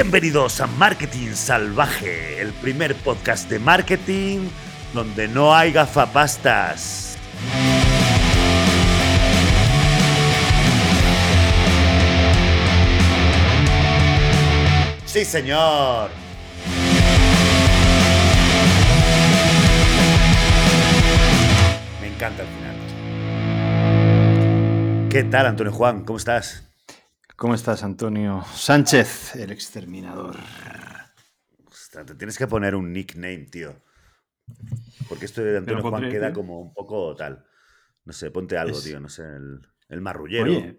Bienvenidos a Marketing Salvaje, el primer podcast de marketing donde no hay gafapastas. Sí, señor. Me encanta el final. ¿Qué tal, Antonio Juan? ¿Cómo estás? ¿Cómo estás, Antonio Sánchez, el exterminador? Ostras, te tienes que poner un nickname, tío. Porque esto de Antonio Juan pondré, queda tío. como un poco tal. No sé, ponte algo, Es- tío. No sé, el, el marrullero. Oye,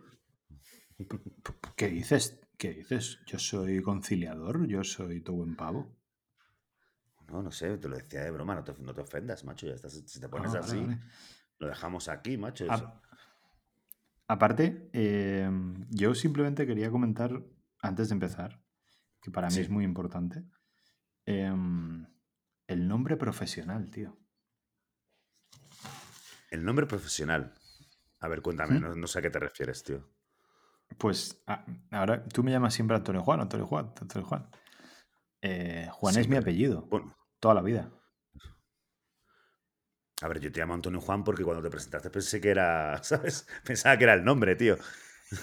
¿qué dices? ¿Qué dices? Yo soy conciliador, yo soy tu buen pavo. No, no sé, te lo decía de broma, no te, no te ofendas, macho. Ya estás, si te pones Ah, vale, así, vale. lo dejamos aquí, macho. A- eso. Aparte, eh, yo simplemente quería comentar, antes de empezar, que para mí Sí. es muy importante, em, el nombre profesional, tío. El nombre profesional. A ver, cuéntame, ¿Mm? no, no sé a qué te refieres, tío. Pues a- ahora tú me llamas siempre Antonio Juan, Antonio Juan, Antonio Juan. Eh, Juan es mi apellido, Bueno, toda la vida. A ver, yo te llamo Antonio Juan porque cuando te presentaste pensé que era, ¿sabes? Pensaba que era el nombre, tío.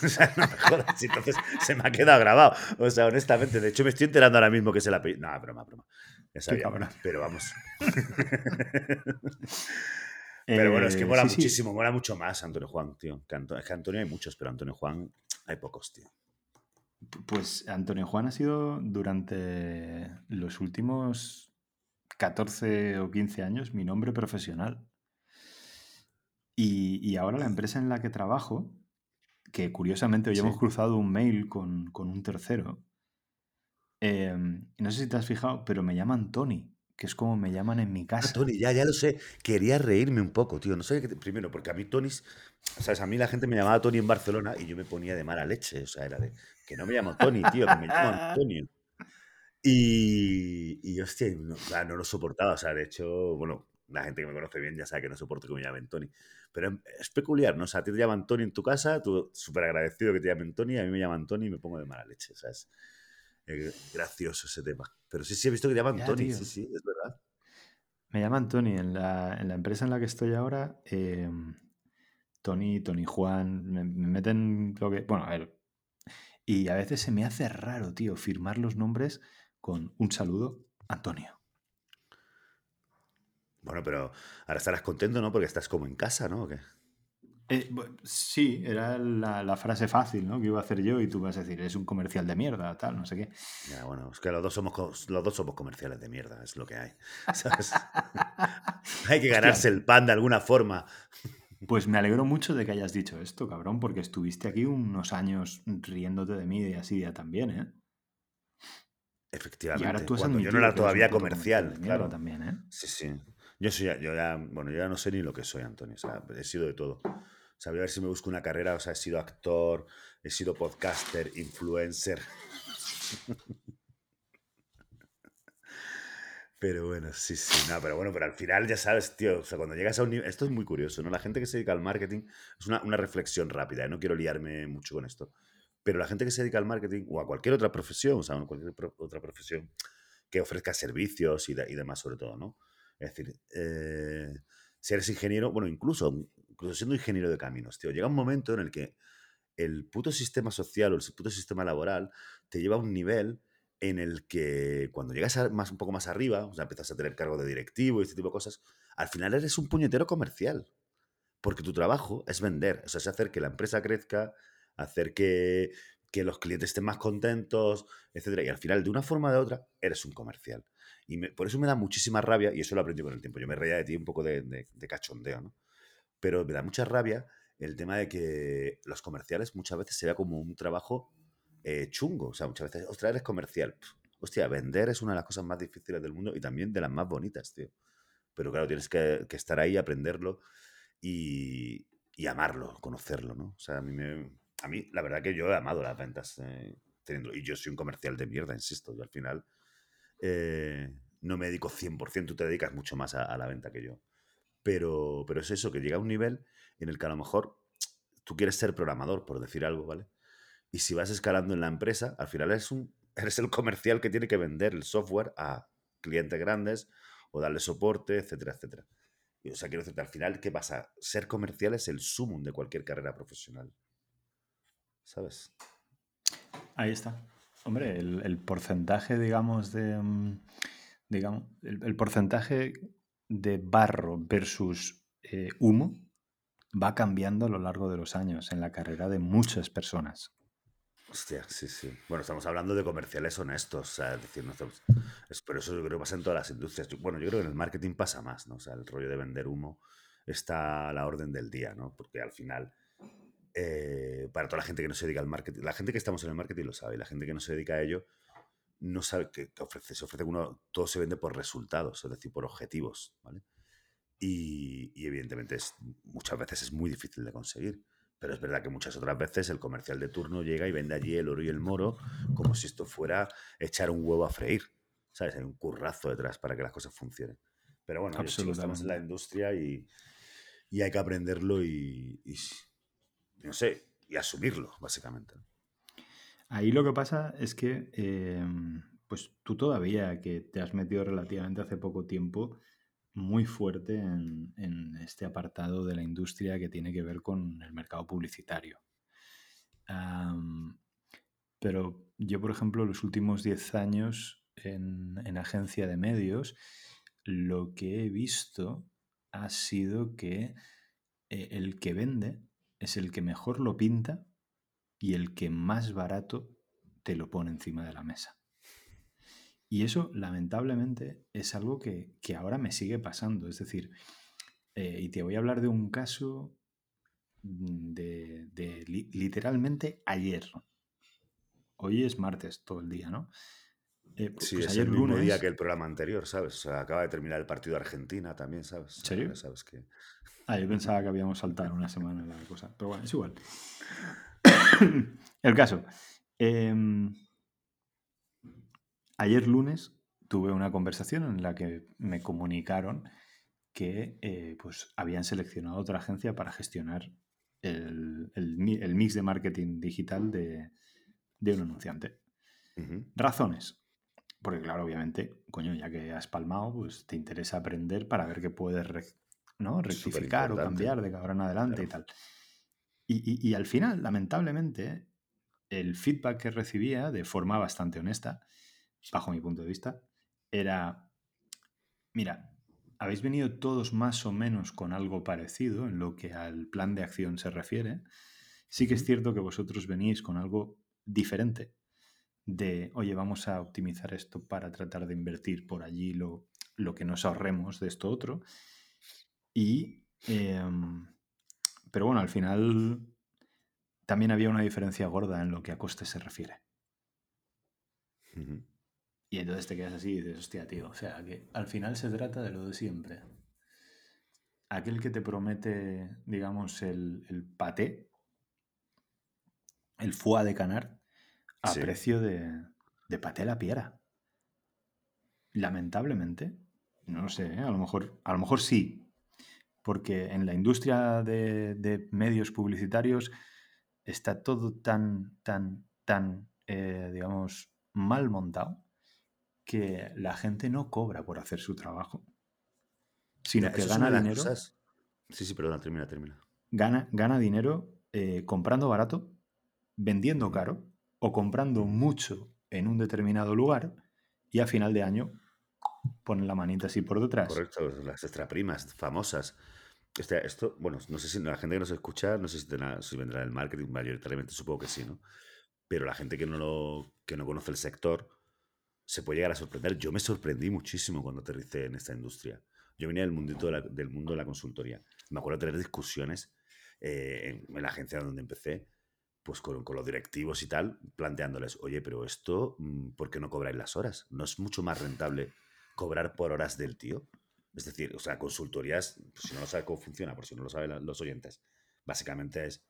O sea, no me jodas, entonces se me ha quedado grabado. O sea, honestamente, de hecho me estoy enterando ahora mismo que es el apellido. No, broma, broma. Ya sabía, pero vamos. Pero bueno, es que Eh, mola sí, sí. muchísimo, mola mucho más Antonio Juan, tío. Que Anto- es que Antonio hay muchos, pero Antonio Juan hay pocos, tío. Pues Antonio Juan ha sido durante los últimos 14 o 15 años mi nombre profesional. Y, y ahora la empresa en la que trabajo, que curiosamente hoy Sí. hemos cruzado un mail con, con un tercero, eh, no sé si te has fijado, pero me llaman Tony, que es como me llaman en mi Ah, casa. Tony, ya, ya lo sé. Quería reírme un poco, tío. No sé qué. te- Primero, porque a mí Tony. ¿Sabes? A mí la gente me llamaba Tony en Barcelona y yo me ponía de mala leche. O sea, era de. Que no me llamo Tony, tío, que me llamo Antonio. Y. Y hostia, no, o no lo soportaba. O sea, de hecho, bueno, la gente que me conoce bien ya sabe que no soporto que me llamen Tony. Pero em- es peculiar, ¿no? O sea, a ti te llaman Tony en tu casa, tú súper agradecido que te llamen Tony, a mí me llaman Tony y me pongo de mala leche, ¿sabes? Eh, gracioso ese tema. Pero sí, sí, he visto que te llaman Ya, Tony, tío. sí, sí, es verdad. Me llaman Tony en la, en la empresa en la que estoy ahora. eh, Tony, Tony Juan, me, me meten lo que. Bueno, a ver. Y a veces se me hace raro, tío, firmar los nombres con un saludo, Antonio. Bueno, pero ahora estarás contento, ¿no? Porque estás como en casa, ¿no? ¿O qué? Eh, sí, era la, la frase fácil, ¿no? Que iba a hacer yo y tú vas a decir, es un comercial de mierda, tal, no sé qué. Ya, bueno, es que los dos somos los dos somos comerciales de mierda, es lo que hay. ¿sabes? hay que ganarse el pan de alguna forma. Pues me alegro mucho de que hayas dicho esto, cabrón, porque estuviste aquí unos años riéndote de mí y así ya también, ¿eh? Efectivamente. Y ahora tú has cuando yo no era todavía comercial, claro. también, ¿eh? Sí, sí. Yo soy, ya- yo ya, bueno, yo ya no sé ni lo que soy, Antonio. O sea, he sido de todo. O sea, voy a ver si me busco una carrera. O sea, he sido actor, he sido podcaster, influencer. Pero bueno, sí, sí, no, pero bueno, pero al final ya sabes, tío, o sea, cuando llegas a un nivel, esto es muy curioso, ¿no? La gente que se dedica al marketing, es una, una reflexión rápida, ¿eh? no quiero liarme mucho con esto, pero la gente que se dedica al marketing o a cualquier otra profesión, o sea, cualquier pro- otra profesión que ofrezca servicios y, de- demás sobre todo, ¿no? Es decir, eh, si eres ingeniero, bueno, incluso, incluso siendo ingeniero de caminos, tío, llega un momento en el que el puto sistema social o el puto sistema laboral te lleva a un nivel en el que cuando llegas a más, un poco más arriba, o sea, empiezas a tener cargo de directivo y este tipo de cosas, al final eres un puñetero comercial. Porque tu trabajo es vender, o sea, es hacer que la empresa crezca, hacer que, que los clientes estén más contentos, etcétera. Y al final, de una forma o de otra, eres un comercial. Y por eso me da muchísima rabia, y eso lo aprendí con el tiempo. Yo me reía de ti un poco de, de- de cachondeo, ¿no? Pero me da mucha rabia el tema de que los comerciales muchas veces se vea como un trabajo eh, chungo. O sea, muchas veces, ostras, eres comercial. Pff, Hostia, vender es una de las cosas más difíciles del mundo y también de las más bonitas, tío. Pero claro, tienes que, que estar ahí, aprenderlo y, y amarlo, conocerlo, ¿no? O sea, a mí, me- a mí la verdad que yo he amado las ventas eh, teniendo, y yo soy un comercial de mierda, insisto, yo al final eh, no me dedico 100%, tú te dedicas mucho más a, la venta que yo. Pero, pero es eso, que llega a un nivel en el que a lo mejor tú quieres ser programador, por decir algo, ¿vale? Y si vas escalando en la empresa, al final eres un eres el comercial que tiene que vender el software a clientes grandes o darle soporte, etcétera, etcétera. O sea, quiero decirte, al final, ¿qué pasa? Ser comercial es el sumum de cualquier carrera profesional. ¿Sabes? Ahí está. Hombre, el, porcentaje, digamos, de. Mm, digamos, el, porcentaje de barro versus eh, humo va cambiando a lo largo de los años en la carrera de muchas personas. Hostia, sí, sí. Bueno, estamos hablando de comerciales honestos. O sea, es decir, no por eso yo creo que pasa en todas las industrias. Bueno, yo creo que en el marketing pasa más, ¿no? O sea, el rollo de vender humo está a la orden del día, ¿no? Porque al final, eh, para toda la gente que no se dedica al marketing, la gente que estamos en el marketing lo sabe, la gente que no se dedica a ello no sabe que, ofrece. Se ofrece uno, todo se vende por resultados, es decir, por objetivos, ¿vale? Y, y evidentemente es, muchas veces es muy difícil de conseguir. Pero es verdad que muchas otras veces el comercial de turno llega y vende allí el oro y el moro como si esto fuera echar un huevo a freír. ¿Sabes? Hay un currazo detrás para que las cosas funcionen. Pero bueno, estamos en la industria y, hay que aprenderlo y, no sé, y asumirlo, básicamente. Ahí lo que pasa es que, em, pues tú todavía que te has metido relativamente hace poco tiempo, muy fuerte en, este apartado de la industria que tiene que ver con el mercado publicitario. pero yo, por ejemplo, los últimos 10 años en, agencia de medios, lo que he visto ha sido que eh, el que vende es el que mejor lo pinta y el que más barato te lo pone encima de la mesa. Y eso, lamentablemente, es algo que, ahora me sigue pasando. Es decir, eh, y te voy a hablar de un caso mm, de, literalmente ayer. Hoy es martes todo el día, ¿no? Eh, sí, pues es el mismo día que el programa anterior, ¿sabes? O sea, acaba de terminar el partido de Argentina también, ¿sabes? ¿Serio? ¿Sabes que... Ah, yo pensaba que habíamos saltado una semana la cosa. Pero bueno, es igual. el caso. Em, Ayer lunes tuve una conversación en la que me comunicaron que eh, pues habían seleccionado otra agencia para gestionar el, mix de marketing digital de, un anunciante. Razones. Porque claro, obviamente, coño, ya que has palmado, pues te interesa aprender para ver qué puedes ¿no? rectificar o cambiar de ahora en adelante y tal. y, al final, lamentablemente, el feedback que recibía de forma bastante honesta bajo mi punto de vista, era, mira, habéis venido todos más o menos con algo parecido en lo que al plan de acción se refiere. Sí que es cierto que vosotros venís con algo diferente de, oye, vamos a optimizar esto para tratar de invertir por allí lo, lo que nos ahorremos de esto otro. Y, em, pero bueno, al final también había una diferencia gorda en lo que a coste se refiere. Y entonces te quedas así y dices, hostia, tío, o sea, que al final se trata de lo de siempre. Aquel que te promete, digamos, el, el paté, el foie de canar, a precio de, de paté la piedra. Lamentablemente, no lo sé, ¿eh? a, lo mejor, a lo mejor sí, porque en la industria de, de medios publicitarios está todo tan, tan, tan, eh, digamos, mal montado que la gente no cobra por hacer su trabajo, sino que gana dinero. Sí, sí, perdona, termina, termina. Gana, gana dinero eh, comprando barato, vendiendo caro o comprando mucho en un determinado lugar y a final de año ponen la manita así por detrás. Correcto, las extraprimas famosas. Este, esto, bueno, no sé si la gente que nos escucha, no sé si, si vendrá del marketing, mayoritariamente supongo que sí, ¿no? Pero la gente que no, lo, que no conoce el sector, se puede llegar a sorprender. Yo me sorprendí muchísimo cuando aterricé en esta industria. Yo venía del, mundito del mundo de la consultoría. Me acuerdo de tener discusiones eh, en, la agencia donde empecé, pues con, con, los directivos y tal, planteándoles, oye, pero esto, mm, ¿por qué no cobráis las horas? ¿No es mucho más rentable cobrar por horas del tío? Es decir, o sea, consultorías, pues si no lo sabe cómo funciona, por si no lo saben los oyentes, básicamente es,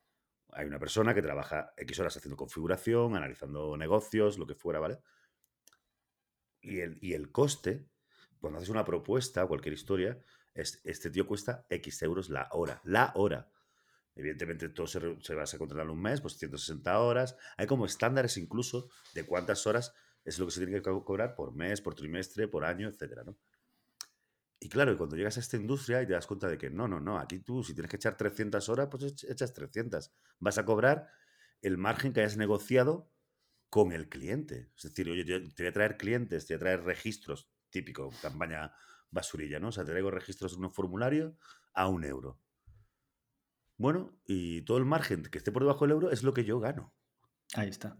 hay una persona que trabaja X horas haciendo configuración, analizando negocios, lo que fuera, ¿vale? Y el, y el coste, cuando haces una propuesta o cualquier historia, es, este tío cuesta X euros la hora. La hora. Evidentemente, todo se, se va a contratar un mes, pues 160 horas. Hay como estándares incluso de cuántas horas es lo que se tiene que co- cobrar por mes, por trimestre, por año, etcétera, ¿no? Y claro, y cuando llegas a esta industria y te das cuenta de que no, no, no, aquí tú si tienes que echar 300 horas, pues ech- echas 300. Vas a cobrar el margen que hayas negociado con el cliente. Es decir, oye, yo te voy a traer clientes, te voy a traer registros, típico, campaña basurilla, ¿no? O sea, te traigo registros en un formulario a un euro. Bueno, y todo el margen que esté por debajo del euro es lo que yo gano. Ahí está.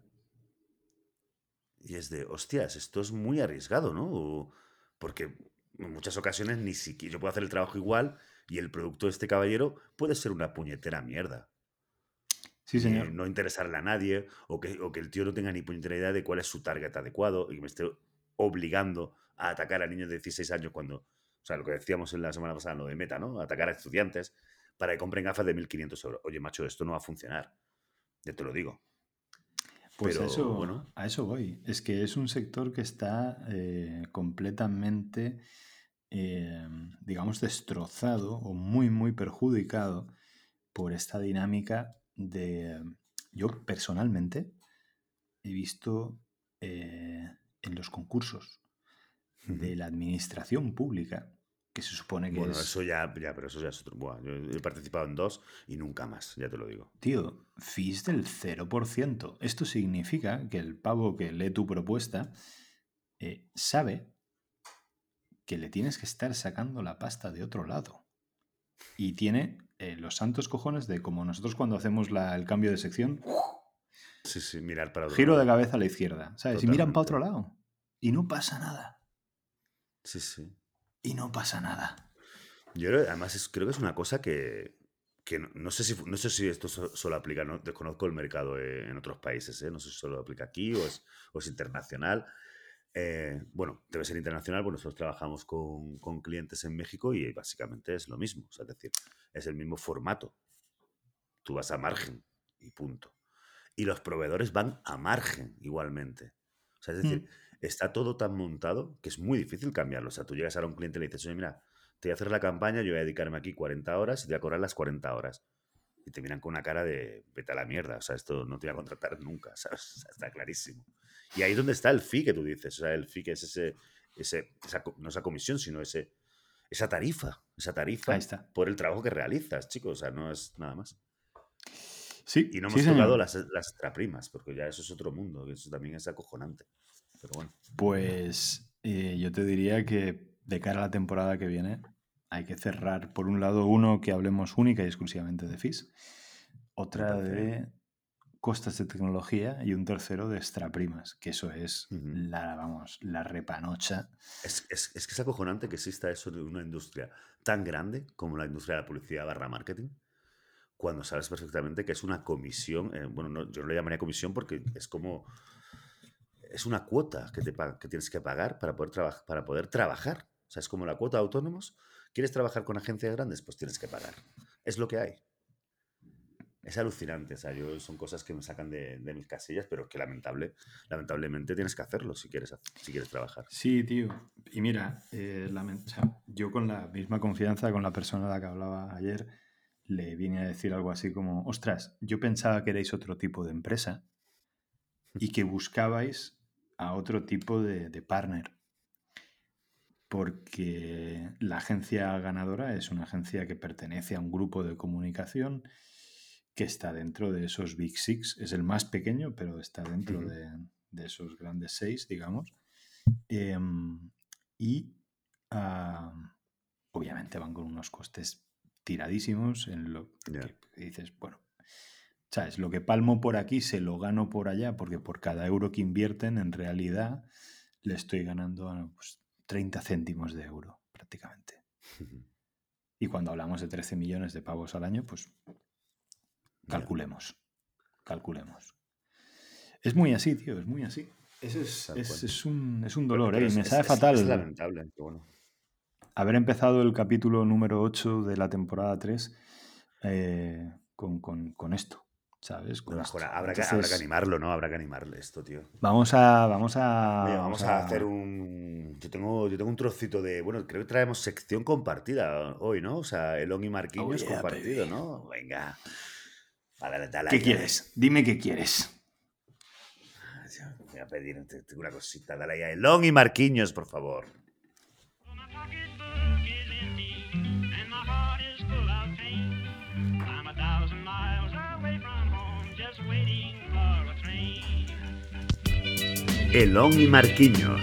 Y es de, hostias, esto es muy arriesgado, ¿no? Porque en muchas ocasiones ni siquiera yo puedo hacer el trabajo igual y el producto de este caballero puede ser una puñetera mierda. Sí, señor. no interesarle a nadie, o que, o que el tío no tenga ni puñetera idea de cuál es su target adecuado y que me esté obligando a atacar a niños de 16 años cuando, o sea, lo que decíamos en la semana pasada, lo de meta, ¿no? Atacar a estudiantes para que compren gafas de 1.500 euros. Oye, macho, esto no va a funcionar. Ya te lo digo. Pues Pero, eso, bueno. a eso voy. Es que es un sector que está eh, completamente, eh, digamos, destrozado o muy, muy perjudicado por esta dinámica de... Yo personalmente he visto eh, en los concursos de la administración pública, que se supone que Bueno, es... eso ya, ya, pero eso ya es otro. Buah, yo he participado en dos y nunca más, ya te lo digo. Tío, fees del 0%. Esto significa que el pavo que lee tu propuesta eh, sabe que le tienes que estar sacando la pasta de otro lado. Y tiene eh, los santos cojones de como nosotros cuando hacemos la- el cambio de sección, Sí, sí, mirar para otro giro de cabeza a la izquierda, ¿sabes? Y miran para otro Totalmente. lado. Y no pasa nada. Sí, sí. Y no pasa nada. Yo creo- además es- creo que es una cosa que, que no, no sé si no sé si esto so- solo aplica, no desconozco el mercado eh, en otros países, ¿eh? no sé si solo aplica aquí o es, o es internacional. Eh, bueno, debe ser internacional, pues nosotros trabajamos con, con clientes en México y básicamente es lo mismo, o sea, es decir, es el mismo formato. Tú vas a margen y punto. Y los proveedores van a margen igualmente. O sea, es decir, Mm. Está todo tan montado que es muy difícil cambiarlo. O sea, tú llegas ahora a un cliente y le dices, oye, mira, te voy a hacer la campaña, yo voy a dedicarme aquí 40 horas y te voy a cobrar las 40 horas. Y te miran con una cara de, vete a la mierda, o sea, esto no te voy a contratar nunca, ¿sabes? O sea, está clarísimo. Y ahí es donde está el fee que tú dices, o sea, el fee que es ese, ese esa no esa comisión, sino ese, esa tarifa, esa tarifa Ahí está. por el trabajo que realizas, chicos, o sea, no es nada más. Sí, Y no sí, hemos tocado señor. las, las extraprimas, porque ya eso es otro mundo, eso también es acojonante. Pero bueno. Pues eh, yo te diría que de cara a la temporada que viene hay que cerrar, por un lado, uno que hablemos única y exclusivamente de FIS, otra de costas de tecnología y un tercero de extraprimas, que eso es la, vamos, la repanocha. Es, es- es que es acojonante que exista eso de una industria tan grande como la industria de la publicidad barra marketing, cuando sabes perfectamente que es una comisión, eh, bueno, no- yo no le llamaría comisión porque es como, es una cuota que, te, que tienes que pagar para poder, para poder trabajar. O sea, es como la cuota de autónomos. ¿Quieres trabajar con agencias grandes? Pues tienes que pagar. Es lo que hay. Es alucinante, o sea, yo, son cosas que me sacan de, de mis casillas, pero que lamentable, lamentablemente tienes que hacerlo si quieres, si quieres trabajar. Sí, tío. Y mira, eh, yo con la misma confianza con la persona a la que hablaba ayer, le vine a decir algo así como, ostras, yo pensaba que erais otro tipo de empresa y que buscabais a otro tipo de, de partner. Porque la agencia ganadora es una agencia que pertenece a un grupo de comunicación que está dentro de esos Big Six. Es el más pequeño, pero está dentro de, de esos grandes seis, digamos. Em, y obviamente van con unos costes tiradísimos en lo que dices, bueno, ¿sabes? Lo que palmo por aquí se lo gano por allá, porque por cada euro que invierten, en realidad le estoy ganando pues, 30 céntimos de euro, prácticamente. Y cuando hablamos de 13 millones de pavos al año, pues calculemos. Calculemos. Es muy así, tío, es muy así. Es, es- un, es un dolor, ¿eh? Me sabe fatal Es lamentable, pero bueno. haber empezado el capítulo número 8 de la temporada 3 eh, con, con- con esto, habrá, que, habrá que Entonces, animarlo, ¿no? Habrá que animarle esto, tío. Vamos a. Vamos a. Oye, vamos a hacer un. Yo tengo, yo tengo un trocito de. Bueno, creo que traemos sección compartida hoy, ¿no? O sea, Elon y Marquinhos Oh, yeah, compartido, baby. ¿no? Venga. Vale, dale ¿Qué quieres? Dime qué quieres. dale. voy a pedir una cosita. Dale ahí a Elon y Marquinhos, por favor. Elon y Marquinhos.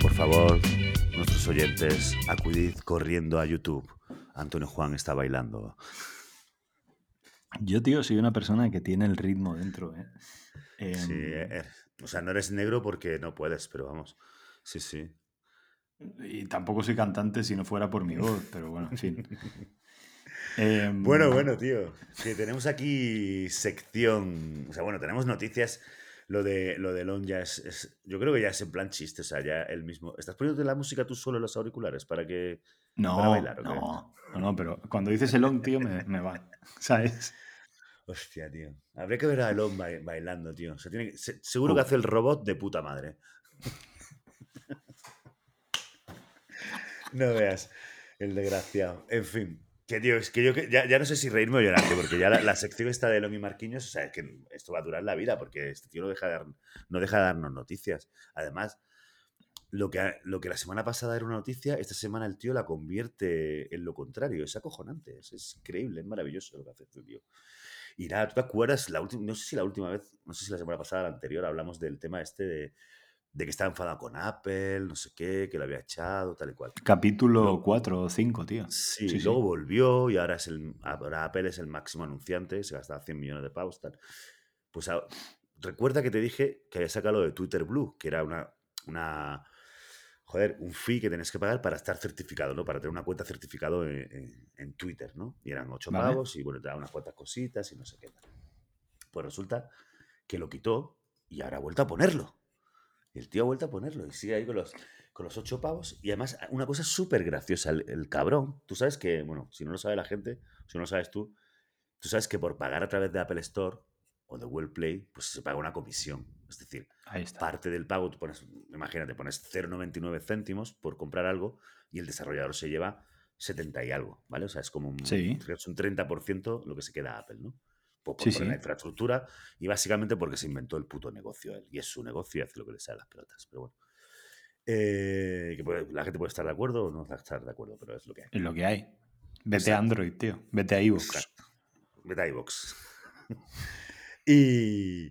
Por favor, nuestros oyentes, acudid corriendo a YouTube. Antonio Juan está bailando. Yo, tío, soy una persona que tiene el ritmo dentro. ¿eh? sí, Em, eh, o sea, no eres negro porque no puedes, pero vamos. Sí, sí. Y tampoco soy cantante si no fuera por mi voz, pero bueno, en fin. Bueno, Em, bueno, tío. Que tenemos aquí sección. O sea, bueno, tenemos noticias. Lo de lo de Elon ya es, es- Yo creo que ya es en plan chiste. O sea, ya el mismo. ¿Estás poniéndote la música tú solo en los auriculares para que. para No, bailar o no, no, no, pero cuando dices el on, tío, me, me va. ¿Sabes? Hostia, tío. Habría que ver a Elon bai- bailando, tío. O sea, tiene se- seguro que hace el robot de puta madre. No veas, el desgraciado. En fin, que tío, es que yo que- ya, ya no sé si reírme o llorar, porque ya la, sección está de y Marquinhos, o sea, es que esto va a durar la vida, porque este tío no deja de, dar- no deja de darnos noticias. Además, lo que, lo que la semana pasada era una noticia, esta semana el tío la convierte en lo contrario. Es acojonante, es, increíble, es maravilloso lo que hace este tío. Y nada, ¿tú te acuerdas? La no sé si la última vez, no sé si la semana pasada la anterior, hablamos del tema este de, de que estaba enfadado con Apple, no sé qué, que lo había echado, tal y cual. Capítulo Luego- 4 o 5, tío. Sí, Sí, sí. luego volvió y ahora, es el, ahora Apple es el máximo anunciante, se gastaba 100 millones de pavos, tal. Pues a- recuerda que te dije que había sacado lo de Twitter Blue, que era una, una joder, un fee que tenés que pagar para estar certificado, ¿no? Para tener una cuenta certificado en, en- en Twitter, ¿no? Y eran 8 Vale. pavos y bueno, te da unas cuantas cositas y no sé qué tal. Pues resulta que lo quitó y ahora ha vuelto a ponerlo. Y el tío ha vuelto a ponerlo y sigue ahí con los, con los 8 pavos. Y además, una cosa súper graciosa, el, el cabrón. Tú sabes que, bueno, si no lo sabe la gente, si no lo sabes tú, tú sabes que por pagar a través de Apple Store o de Google Play, pues se paga una comisión. Es decir, Ahí está. parte del pago, tú pones, imagínate, pones 0,99 céntimos por comprar algo y el desarrollador se lleva 70 y algo, ¿vale? O sea, es como un, Sí. es un 30% lo que se queda a Apple, ¿no? Por, por Sí, la infraestructura y básicamente porque se inventó el puto negocio él. Y es su negocio y hace lo que le sale a las pelotas. Pero bueno. Eh, que puede- la gente puede estar de acuerdo o no estar de acuerdo, pero es lo que hay. Es lo que hay. Vete Exacto. a Android, tío. Vete a iVoox. Exacto. Vete a iVoox. y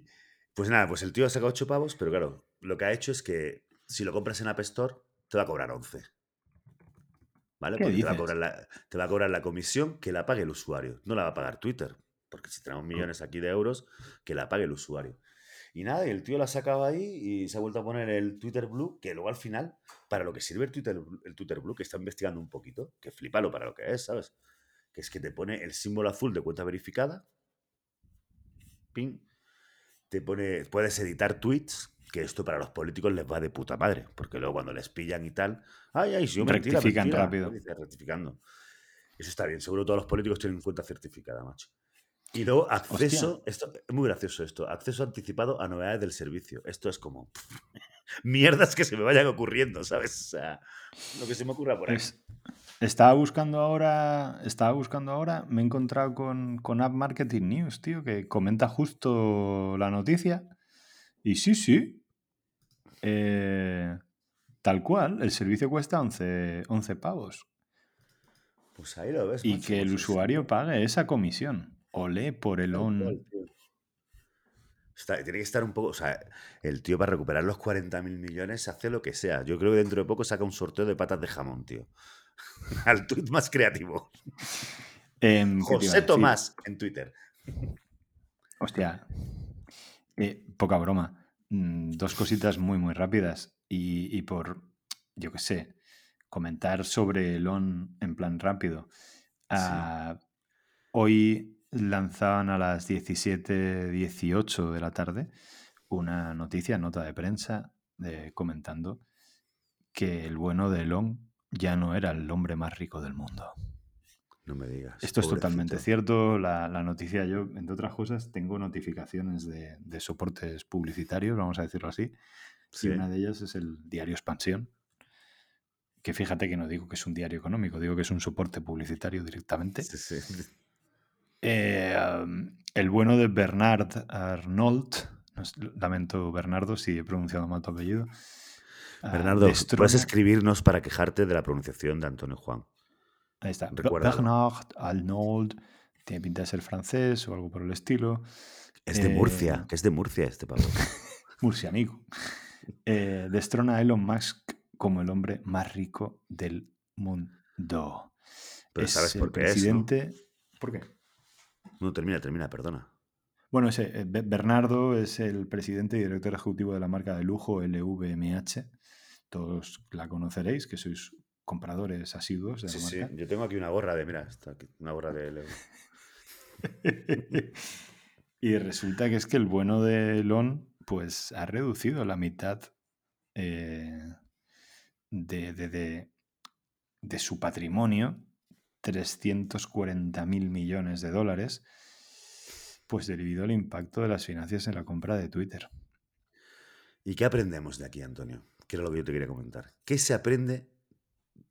pues nada, pues el tío ha sacado 8 pavos, pero claro, lo que ha hecho es que si lo compras en App Store, te va a cobrar 11. ¿Vale? ¿Qué Porque te va, a dices? cobrar la, te va a cobrar la comisión que la pague el usuario. No la va a pagar Twitter. Porque si tenemos millones aquí de euros, que la pague el usuario. Y nada, y el tío la ha sacado ahí y se ha vuelto a poner el Twitter Blue, que luego al final, para lo que sirve el Twitter, el Twitter Blue, que está investigando un poquito, que flipalo para lo que es, ¿sabes? Que es que te pone el símbolo azul de cuenta verificada, ping, te pone, puedes editar tweets, que esto para los políticos les va de puta madre, porque luego cuando les pillan y tal, ay, ay, si yo Rectifican mentira", rápido. rectificando. Eso está bien, seguro todos los políticos tienen cuenta certificada, macho. Y luego acceso, esto es muy gracioso esto, acceso anticipado a novedades del servicio. Esto es como mierdas que se me vayan ocurriendo, ¿sabes? O sea, lo que se me ocurra por ahí. Es- estaba buscando ahora, estaba buscando ahora, me he encontrado con, con App Marketing News, tío, que comenta justo la noticia. Y sí, sí. eh, tal cual, el servicio cuesta 11, 11 pavos. Pues ahí lo ves. Y macho, que el pues es- usuario pague esa comisión. Olé por el on. Está- tiene que estar un poco. O sea, el tío para recuperar los 40.000 millones hace lo que sea. Yo creo que dentro de poco saca un sorteo de patas de jamón, tío. Al tuit más creativo. Em, ¿qué te iba a José? Tomás en Twitter. Hostia, eh, poca broma. Mm, dos cositas muy, muy rápidas. Y, y por, yo qué sé, comentar sobre el on en plan rápido. Ah, hoy lanzaban a las 17.18 de la tarde una noticia, nota de prensa, de, comentando que el bueno de Elon ya no era el hombre más rico del mundo. No me digas. Esto es totalmente cierto. La, la noticia, yo, entre otras cosas, tengo notificaciones de, de soportes publicitarios, vamos a decirlo así. Sí. Y una de ellas es el diario Expansión, que fíjate que no digo que es un diario económico, digo que es un soporte publicitario directamente. Sí, sí. Eh, um, el bueno de Bernard Arnault, lamento Bernardo si he pronunciado mal tu apellido. Bernardo, puedes escribirnos para quejarte de la pronunciación de Antonio Juan. Ahí está. Bernard Arnault, tiene pinta de ser francés o algo por el estilo. Es de Eh, Murcia, que es de Murcia este Pablo. Murcianico. Eh, destrona a Elon Musk como el hombre más rico del mundo. Pero es sabes por qué es. ¿Por qué? No, termina, termina, perdona. Bueno, ese, eh, Be- Bernardo es el presidente y director ejecutivo de la marca de lujo LVMH. Todos la conoceréis, que sois compradores asiduos de la Sí, sí, marca. yo tengo aquí una gorra de, mira, está aquí, una gorra de... Leo. y resulta que es que el bueno de Elon, pues ha reducido la mitad eh, de, de- de- de su patrimonio, 340 mil millones de dólares, pues debido al impacto de las finanzas en la compra de Twitter. ¿Y qué aprendemos de aquí, Antonio? Que era lo que yo te quería comentar. ¿Qué se aprende?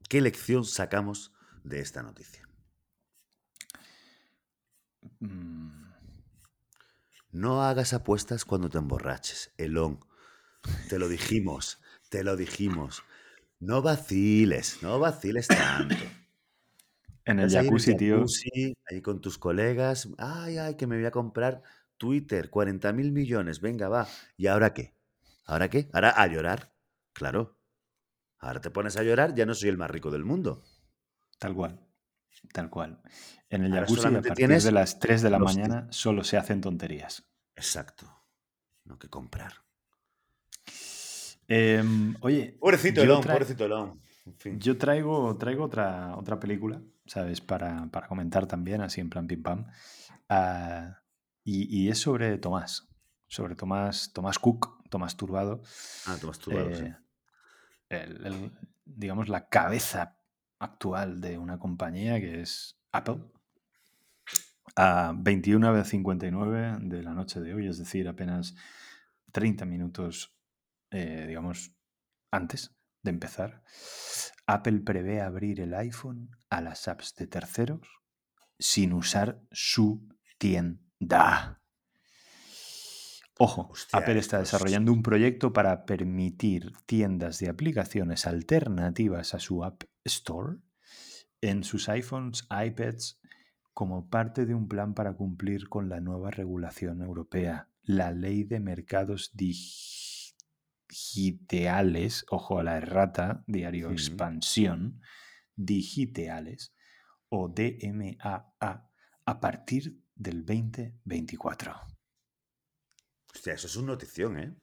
¿Qué lección sacamos de esta noticia? Mm, No hagas apuestas cuando te emborraches, Elon. Te lo dijimos, te lo dijimos. No vaciles, no vaciles tanto. En el ahí jacuzzi, tío. ahí con tus colegas. Ay, ay, que me voy a comprar Twitter, 40 mil millones, venga, va. ¿Y ahora qué? ¿Ahora qué? Ahora a llorar. Claro. Ahora te pones a llorar, ya no soy el más rico del mundo. Tal cual. Tal cual. En el Ahora jacuzzi, a partir tienes de las 3 de la mañana, solo se hacen tonterías. Exacto. No que comprar. Em, oye, Pobrecito Elon, pobrecito Elon. En fin. yo traigo, traigo otra, otra película, ¿sabes? Para, para comentar también, así en plan pim pam. Ah, y, y es sobre Tomás. Sobre Tomás, Tomás Cook, Tomás Turbado. Ah, vas turbado, sí. eh, el- el- digamos, la cabeza actual de una compañía que es Apple. A 21.59 de la noche de hoy, es decir, apenas 30 minutos, eh, digamos, antes de empezar, Apple prevé abrir el iPhone a las apps de terceros sin usar su tienda. Ojo, Hostia, Apple está esto es- desarrollando un proyecto para permitir tiendas de aplicaciones alternativas a su App Store en sus iPhones, iPads, como parte de un plan para cumplir con la nueva regulación europea, la Ley de Mercados Dig- Digitales, ojo a la errata, diario. Expansión, Digitales o DMAA a partir del 2024. Hostia, eso es una notición, ¿eh?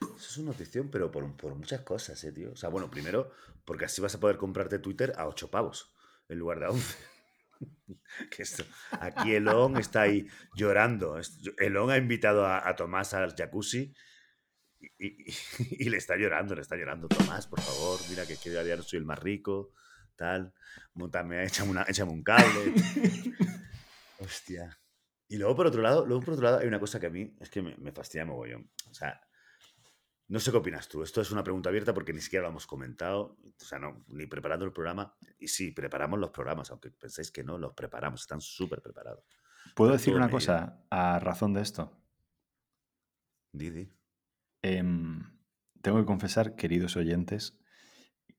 Eso es una notición, pero por, por muchas cosas, ¿eh, tío? O sea, bueno, primero, porque así vas a poder comprarte Twitter a 8 pavos en lugar de a 11. que esto, aquí Elon está ahí llorando. Elon ha invitado a, a Tomás al jacuzzi y, y- y le está llorando, le está llorando. Tomás, por favor, mira que, que ya no soy el más rico, tal. Montame, échame, una, échame un cable. Hostia. Y luego por otro lado, luego por otro lado hay una cosa que a mí es que me, me fastidia mogollón. O sea, no sé qué opinas tú. Esto es una pregunta abierta porque ni siquiera lo hemos comentado. O sea, no, ni preparando el programa. Y sí, preparamos los programas, aunque penséis que no, los preparamos, están súper preparados. ¿Puedo decir una cosa a razón de esto? Didi. Em, tengo que confesar, queridos oyentes,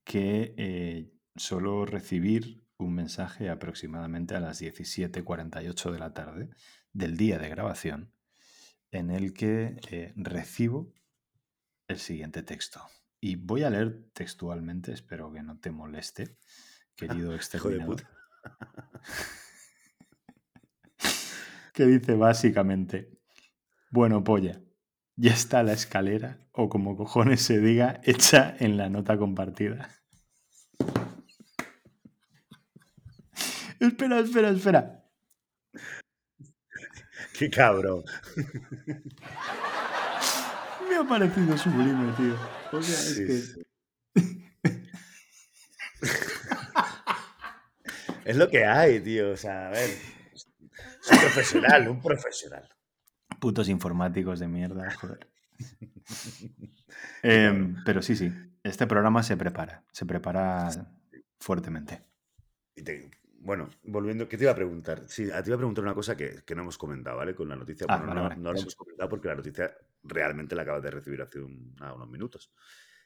que eh, suelo recibir un mensaje aproximadamente a las 17.48 de la tarde del día de grabación en el que eh, recibo el siguiente texto. Y voy a leer textualmente, espero que no te moleste, querido exterminador. que dice básicamente, bueno, polla, ya está la escalera, o como cojones se diga, hecha en la nota compartida. espera, espera, espera. Qué cabrón. Me ha parecido sublime, tío. O sea, es Sí, que... sí. Es lo que hay, tío. O sea, a ver. Es un profesional, un profesional. Putos informáticos de mierda, joder. Em, pero sí, sí. Este programa se prepara, se prepara fuertemente. Y te- bueno, volviendo, ¿qué te iba a preguntar? Sí, a ti iba a preguntar una cosa que, que no hemos comentado, ¿vale? Con la noticia. Ah, bueno, vale, no, vale, no la hemos comentado porque la noticia realmente la acabas de recibir hace un- nada, unos minutos.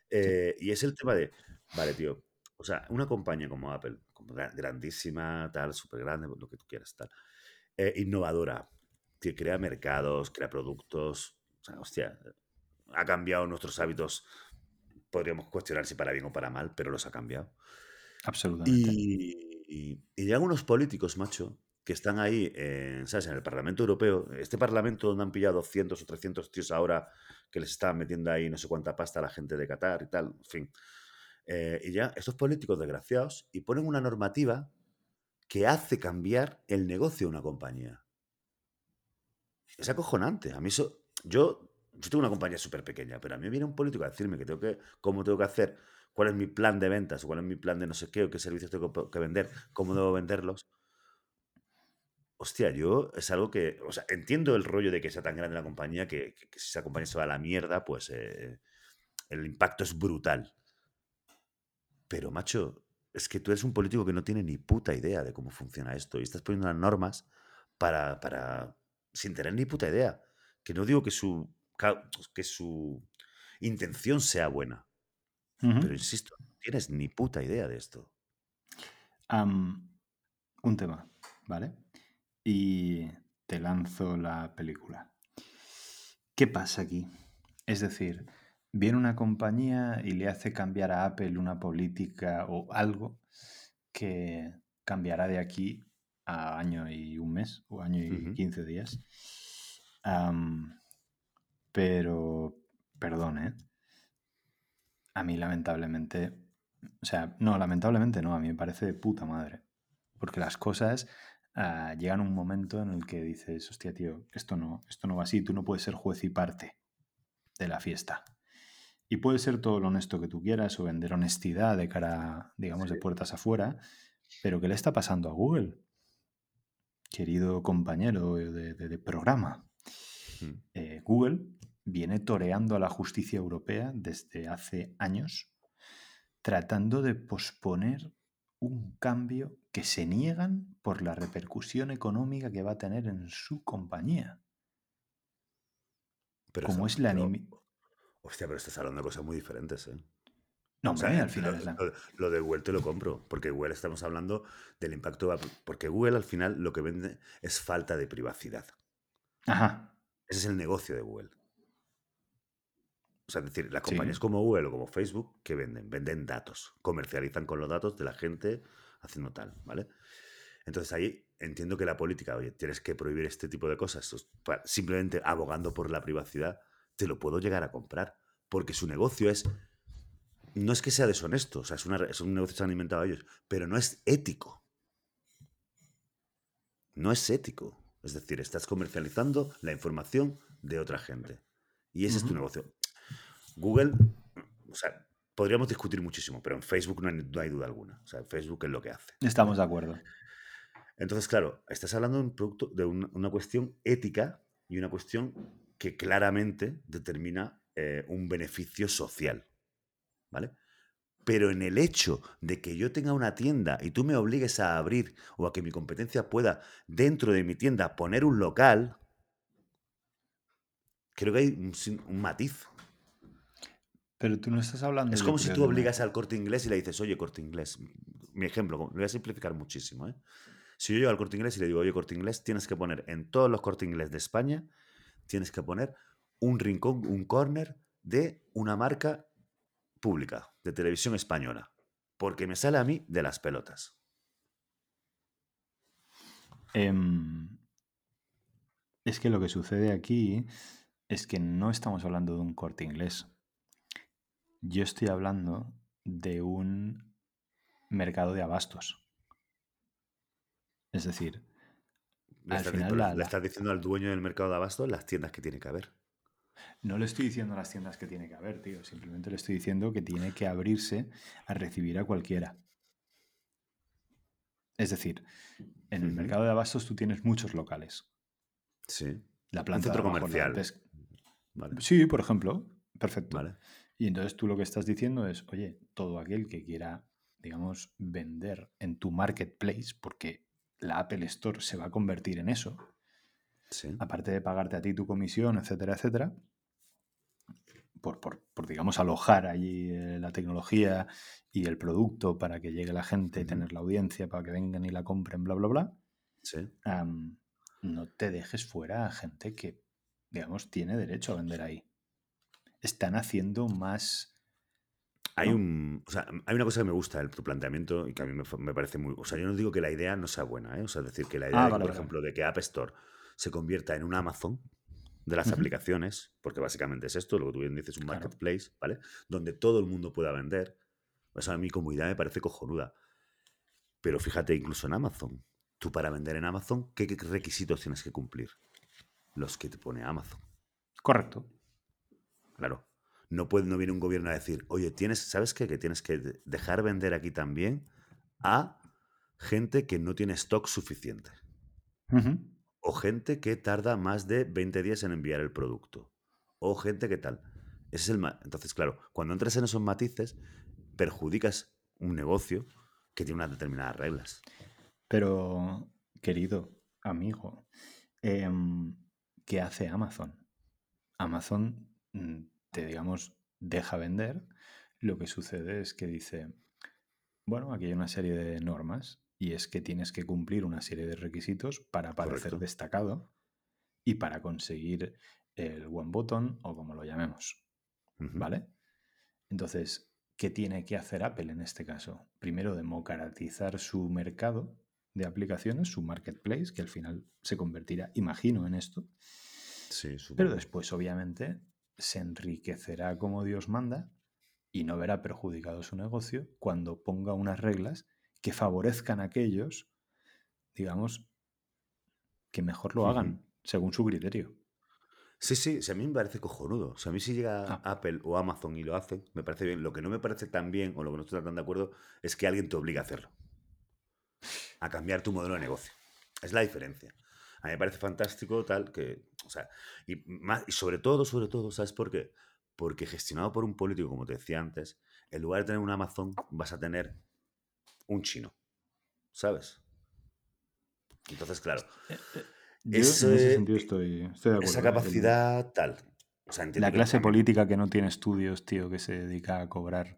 Eh, y es el tema de, vale, tío, o sea, una compañía como Apple, como grandísima, tal, súper grande, lo que tú quieras, tal, eh, innovadora, que crea mercados, crea productos, o sea, hostia, ha cambiado nuestros hábitos, podríamos cuestionar si para bien o para mal, pero los ha cambiado. Absolutamente. Y, y, y llegan unos políticos, macho, que están ahí, en, ¿sabes? En el Parlamento Europeo. Este Parlamento donde han pillado 200 o 300 tíos ahora que les estaban metiendo ahí no sé cuánta pasta a la gente de Qatar y tal, en fin. Eh, y ya, estos políticos desgraciados, y ponen una normativa que hace cambiar el negocio de una compañía. Es acojonante. A mí eso. Yo, yo tengo una compañía súper pequeña, pero a mí viene un político a decirme que tengo que, cómo tengo que hacer, cuál es mi plan de ventas, cuál es mi plan de no sé qué, o qué servicios tengo que vender, cómo debo venderlos. Hostia, yo es algo que. O sea, entiendo el rollo de que sea tan grande la compañía que, que- que si esa compañía se va a la mierda, pues eh, el impacto es brutal. Pero, macho, es que tú eres un político que no tiene ni puta idea de cómo funciona esto y estás poniendo las normas para, para sin tener ni puta idea. Que no digo que su, ca- que su intención sea buena, pero insisto, no tienes ni puta idea de esto. Un tema, ¿vale? Y te lanzo la película. ¿Qué pasa aquí? Es decir, viene una compañía y le hace cambiar a Apple una política o algo que cambiará de aquí a año y un mes o año y Ujú. 15 días. Pero, perdón, ¿eh? A mí lamentablemente, o sea, no, lamentablemente no, a mí me parece de puta madre. Porque las cosas ah, llegan a un momento en el que dices, hostia, tío, esto no, esto no va así, tú no puedes ser juez y parte de la fiesta. Y puedes ser todo lo honesto que tú quieras o vender honestidad de cara, digamos, de puertas afuera, pero ¿qué le está pasando a Google? Querido compañero de, de- de programa, Mm. eh, Google viene toreando a la justicia europea desde hace años, tratando de posponer un cambio que se niegan por la repercusión económica que va a tener en su compañía. Pero Como es la pero- Hostia, pero estás hablando de cosas muy diferentes, ¿eh? No, O sea, hombre, al final lo, es la... lo- lo de Google te lo compro, porque Google estamos hablando del impacto, porque Google al final lo que vende es falta de privacidad. Ajá, Ese es el negocio de Google. O sea, es decir, las Sí. compañías como Google o como Facebook, que venden? Venden datos, comercializan con los datos de la gente haciendo tal, ¿vale? Entonces ahí entiendo que la política, oye, tienes que prohibir este tipo de cosas, simplemente abogando por la privacidad, te lo puedo llegar a comprar, porque su negocio es, no es que sea deshonesto, o sea, es, una, es un negocio que se han inventado ellos, pero no es ético. No es ético. Es decir, estás comercializando la información de otra gente. Y ese es tu negocio. Google, o sea, podríamos discutir muchísimo, pero en Facebook no hay, no hay duda alguna. O sea, en Facebook es lo que hace. estamos de acuerdo. Entonces, claro, estás hablando de un producto, de un- una cuestión ética y una cuestión que claramente determina eh, un beneficio social. ¿Vale? Pero en el hecho de que yo tenga una tienda y tú me obligues a abrir o a que mi competencia pueda dentro de mi tienda poner un local, creo que hay un, matiz. Pero tú no estás hablando Es como si tú obligas al corte inglés y le dices, oye, corte inglés. Mi ejemplo, lo voy a simplificar muchísimo. ¿eh? Si yo llego al corte inglés y le digo, oye, corte inglés, tienes que poner en todos los corte inglés de España, tienes que poner un rincón, un corner de una marca pública de televisión española. Porque me sale a mí de las pelotas. Em, es que lo que sucede aquí es que no estamos hablando de un corte inglés. Yo estoy hablando de un mercado de abastos. Es decir, Le Al estás, final pero la- le estás diciendo al dueño del mercado de abasto las tiendas que tiene que haber. No le estoy diciendo a las tiendas que tiene que haber, tío. Simplemente le estoy diciendo que tiene que abrirse a recibir a cualquiera. Es decir, en el mercado de abastos tú tienes muchos locales. Sí. La planta de centro comercial. Vale. Sí, por ejemplo. Perfecto. Vale. Y entonces tú lo que estás diciendo es, oye, todo aquel que quiera, digamos, vender en tu marketplace, porque la Apple Store se va a convertir en eso, Sí. aparte de pagarte a ti tu comisión, etcétera, etcétera, por, por- por, digamos, alojar allí eh, la tecnología y el producto para que llegue la gente, Ujú. tener la audiencia para que vengan y la compren, bla, bla, bla, Sí. no te dejes fuera a gente que, digamos, tiene derecho a vender ahí. Están haciendo más... Hay ¿no? un. O sea, hay una cosa que me gusta de tu planteamiento y que a mí me, me parece muy. O sea, yo no digo que la idea no sea buena, ¿eh? O sea, es decir, que la idea, Ah, vale, por vale. ejemplo, de que App Store se convierta en un Amazon de las aplicaciones, porque básicamente es esto, lo que tú bien dices, un Claro. marketplace, ¿vale? Donde todo el mundo pueda vender. A mí como idea me parece cojonuda. Pero fíjate, incluso en Amazon, tú para vender en Amazon, ¿qué, requisitos tienes que cumplir? Los que te pone Amazon. Correcto. Claro. No, puede, no viene un gobierno a decir, oye, tienes, ¿sabes qué? Que tienes que de- dejar vender aquí también a gente que no tiene stock suficiente. O gente que tarda más de 20 días en enviar el producto. O gente que tal. Ese es el Entonces, claro, cuando entras en esos matices, perjudicas un negocio que tiene unas determinadas reglas. Pero, querido amigo, em, ¿qué hace Amazon? Amazon mm, te, digamos, deja vender. Lo que sucede es que dice, bueno, aquí hay una serie de normas y es que tienes que cumplir una serie de requisitos para Correcto. destacado y para conseguir el one button o como lo llamemos. ¿Vale? Entonces, ¿qué tiene que hacer Apple en este caso? Primero, democratizar su mercado de aplicaciones, su marketplace, que al final se convertirá, imagino, en esto. Sí, Pero después, obviamente, se enriquecerá como Dios manda y no verá perjudicado su negocio cuando ponga unas reglas que favorezcan a aquellos, digamos, que mejor lo hagan según su criterio. Sí, sí, a mí me parece cojonudo. O sea, a mí si llega Ah. Apple o Amazon y lo hacen, me parece bien. Lo que no me parece tan bien, o lo que no estoy tan de acuerdo, es que alguien te obligue a hacerlo. A cambiar tu modelo de negocio. Es la diferencia. A mí me parece fantástico tal que... O sea, y, más, y sobre todo, sobre todo, ¿sabes por qué? Porque gestionado por un político, como te decía antes, en lugar de tener un Amazon, vas a tener un chino. ¿Sabes? Entonces, claro, Eh, eh, Yo en ese es- sentido estoy, estoy de acuerdo. esa ¿eh? El- capacidad tal. O sea, entiendo La clase política que no tiene estudios, tío, que se dedica a cobrar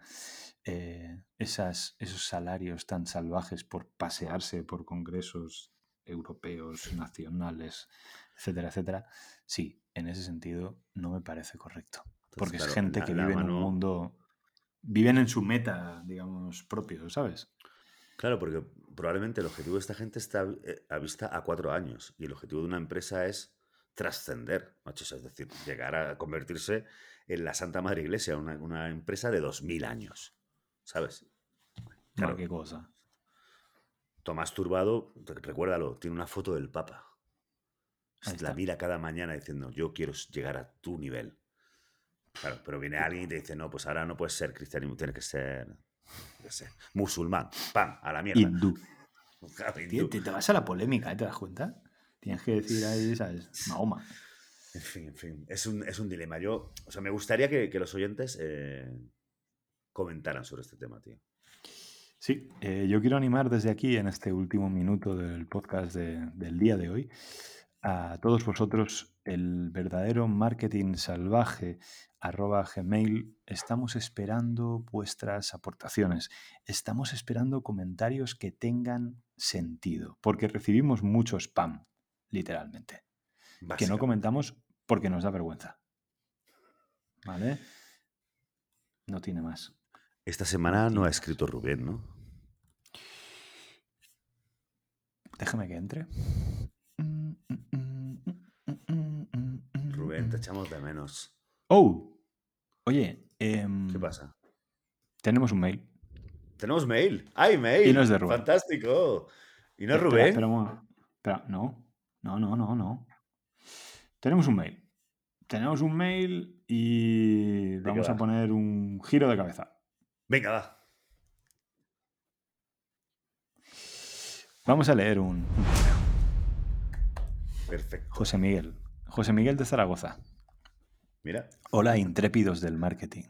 eh, esas, esos salarios tan salvajes por pasearse por congresos europeos, nacionales, etcétera, etcétera. Sí, en ese sentido no me parece correcto. Entonces, Porque es gente la- que la vive en un mundo. Viven en su meta, digamos, propio, ¿sabes? Claro, porque probablemente el objetivo de esta gente está eh, a vista a cuatro años y el objetivo de una empresa es trascender, macho, es decir, llegar a convertirse en la Santa Madre Iglesia, una, una empresa de dos mil años, ¿sabes? Claro. Qué cosa. Tomás Turbado, recuérdalo, tiene una foto del Papa. La mira cada mañana diciendo, yo quiero llegar a tu nivel. Claro, pero viene alguien y te dice, no, pues ahora no puedes ser cristiano, tienes que ser, yo qué sé, musulmán. ¡Pam! A la mierda. Hindú. Claro, Tío, hindú. te, te vas a la polémica, ¿eh? ¿te das cuenta? Tienes que decir ahí, ¿sabes? Mahoma. En fin, en fin. Es un, es un dilema. Yo, o sea, me gustaría que, que los oyentes eh, comentaran sobre este tema, tío. Sí, eh, yo quiero animar desde aquí, en este último minuto del podcast de- del día de hoy, a todos vosotros el verdadero marketing salvaje arroba gmail. Estamos esperando vuestras aportaciones. Estamos esperando comentarios que tengan sentido, porque recibimos mucho spam, literalmente, que no comentamos porque nos da vergüenza. ¿Vale? No tiene más. Esta semana no ha escrito Rubén, ¿no? Déjame que entre. Rubén, te echamos de menos. Oh, oye, em, ¿Qué pasa? tenemos un mail. Tenemos mail. ¡Ay, mail! Y no es de Rubén. ¡Fantástico! ¿Y no es Rubén? espera no, no, no, no, no. Tenemos un mail. Tenemos un mail y vamos a poner un giro de cabeza. Venga, va. Vamos a leer un. Perfecto. José Miguel. José Miguel de Zaragoza. Mira. Hola, intrépidos del marketing.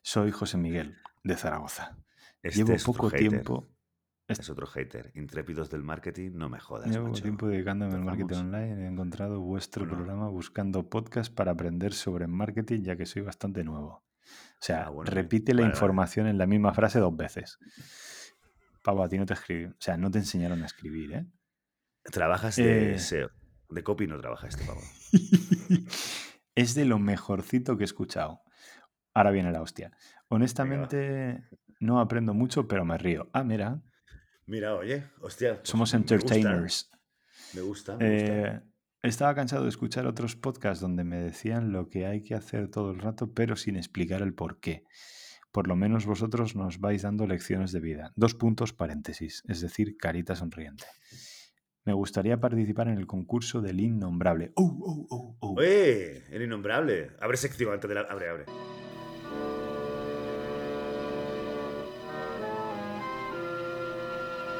Soy José Miguel, de Zaragoza. Este Llevo es poco tiempo. Es otro hater. Intrépidos del marketing, no me jodas, Llevo macho. tiempo dedicándome al marketing online he encontrado vuestro Bueno. programa buscando podcast para aprender sobre marketing, ya que soy bastante nuevo. O sea, Ah, bueno, repite la Vale, vale. información en la misma frase dos veces. Pavo, a ti no te escribí. O sea, no te enseñaron a escribir, ¿eh? Trabajas de Eh. SEO. De copy no trabaja este pavo. es de lo mejorcito que he escuchado. Ahora viene la hostia. Honestamente, no aprendo mucho, pero me río. Ah, mira, Mira, oye, hostia. pues somos me gusta, entertainers. Me gusta, me gusta. Eh, estaba cansado de escuchar otros podcasts donde me decían lo que hay que hacer todo el rato, pero sin explicar el por qué. Por lo menos vosotros nos vais dando lecciones de vida. Dos puntos paréntesis, es decir, carita sonriente. Me gustaría participar en el concurso del innombrable. ¡Oh, oh, oh, oh! ¡Eh! El innombrable. Abre sección antes de la. Abre, abre.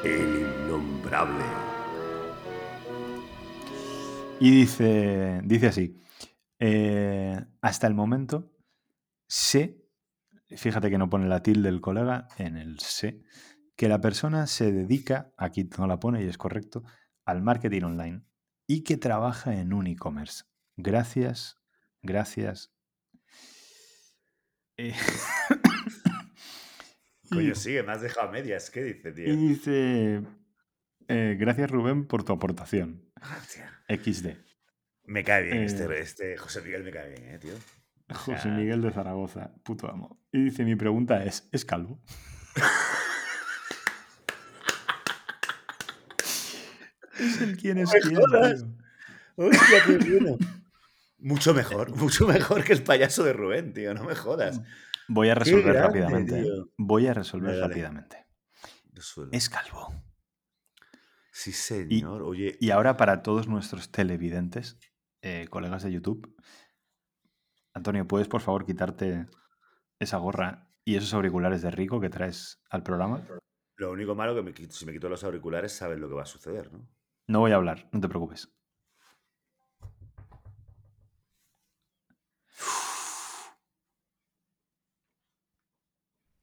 El innombrable. Y dice, dice así, eh, hasta el momento sé, fíjate que no pone la tilde del colega en el sé, que la persona se dedica, aquí no la pone y es correcto, al marketing online y que trabaja en un e-commerce. Gracias, gracias. Eh, y- Coño, sigue, me has dejado medias. ¿Qué dice, y tío? dice, eh, gracias Rubén por tu aportación. Hostia. XD. Me cae bien, Eh. este, este José Miguel me cae bien, eh, tío. O José Miguel de Zaragoza, puto amo. Y dice, mi pregunta es, ¿es calvo? el quién es quién. Hostia, qué bueno. Mucho mejor, mucho mejor que el payaso de Rubén, tío, no me jodas. Voy a resolver grande, rápidamente. ¿eh? tío. Voy a resolver Dale, dale. rápidamente. Resuelve. Es calvo. Sí, señor. Oye, Y ahora para todos nuestros televidentes, eh, colegas de YouTube, Antonio, ¿puedes por favor quitarte esa gorra y esos auriculares de rico que traes al programa? lo único malo que me si me quito los auriculares, sabes lo que va a suceder, ¿no? No voy a hablar, no te preocupes.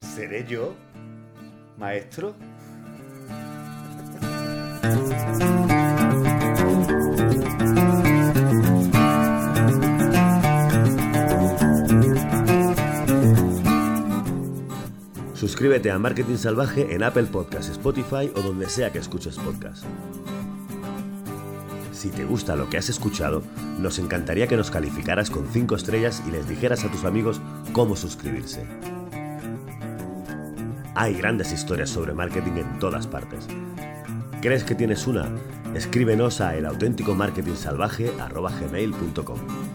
¿Seré yo, maestro? Suscríbete a Marketing Salvaje en Apple Podcasts, Spotify o donde sea que escuches podcast. Si te gusta lo que has escuchado, nos encantaría que nos calificaras con 5 estrellas y les dijeras a tus amigos cómo suscribirse. Hay grandes historias sobre marketing en todas partes. ¿Crees que tienes una? Escríbenos a elauténticomarketingsalvaje.com.